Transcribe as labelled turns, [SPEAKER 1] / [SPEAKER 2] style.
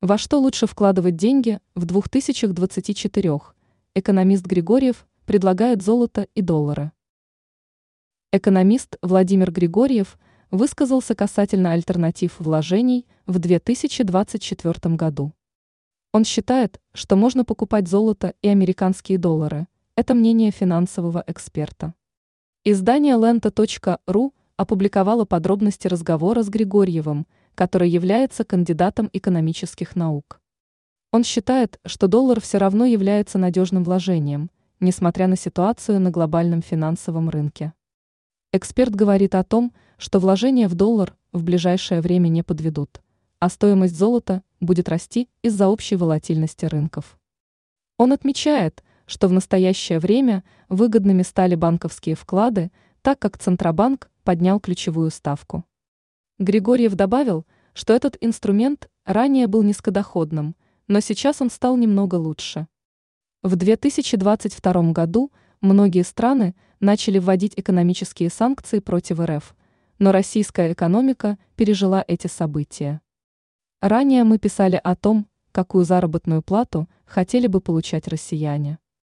[SPEAKER 1] Во что лучше вкладывать деньги в 2024? Экономист Григорьев предлагает золото и доллары. Экономист Владимир Григорьев высказался касательно альтернатив вложений в 2024 году. Он считает, что можно покупать золото и американские доллары. Это мнение финансового эксперта. Издание lenta.ru опубликовало подробности разговора с Григорьевым – который является кандидатом экономических наук. Он считает, что доллар все равно является надежным вложением, несмотря на ситуацию на глобальном финансовом рынке. Эксперт говорит о том, что вложения в доллар в ближайшее время не подведут, а стоимость золота будет расти из-за общей волатильности рынков. Он отмечает, что в настоящее время выгодными стали банковские вклады, так как Центробанк поднял ключевую ставку. Григорьев добавил, что этот инструмент ранее был низкодоходным, но сейчас он стал немного лучше. В 2022 году многие страны начали вводить экономические санкции против РФ, но российская экономика пережила эти события. Ранее мы писали о том, какую заработную плату хотели бы получать россияне.